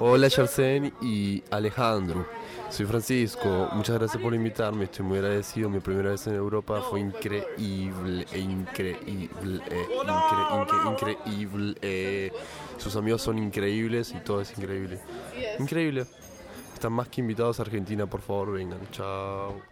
Hola Yersen y Alejandro. Soy Francisco, muchas gracias por invitarme, estoy muy agradecido. Mi primera vez en Europa fue increíble, e increíble, e incre, increíble. E sus amigos son increíbles y todo es increíble. Increíble. Están más que invitados a Argentina, por favor, vengan. Chao.